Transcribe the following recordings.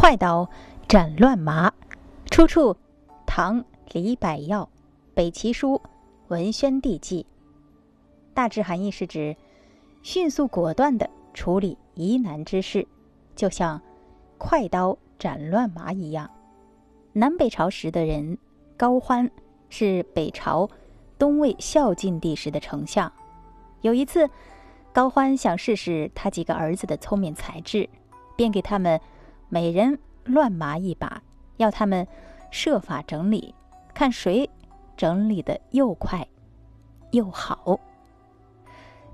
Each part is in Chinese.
快刀斩乱麻，出处唐李百药《北齐书·文宣帝纪》。大致含义是指迅速果断地处理疑难之事，就像快刀斩乱麻一样。南北朝时的人高欢是北朝东魏孝敬帝时的丞相。有一次，高欢想试试他几个儿子的聪明才智，便给他们每人乱麻一把，要他们设法整理，看谁整理的又快又好。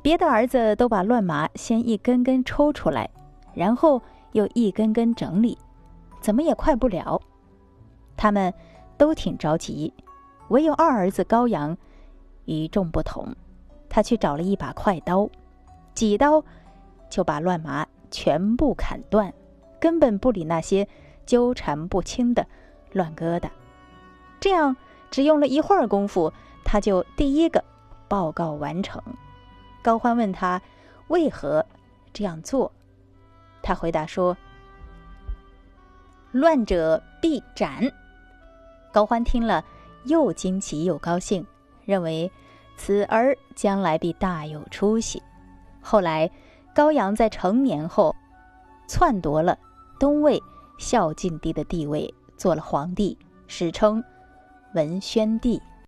别的儿子都把乱麻先一根根抽出来，然后又一根根整理，怎么也快不了。他们都挺着急，唯有二儿子高阳与众不同，他去找了一把快刀，几刀就把乱麻全部砍断，根本不理那些纠缠不清的乱疙瘩。这样只用了一会儿功夫，他就第一个报告完成。高欢问他为何这样做，他回答说：“乱者必斩。”高欢听了，又惊奇又高兴，认为此儿将来必大有出息。后来，高阳在成年后，篡夺了东魏孝敬帝的地位，做了皇帝，史称文宣帝。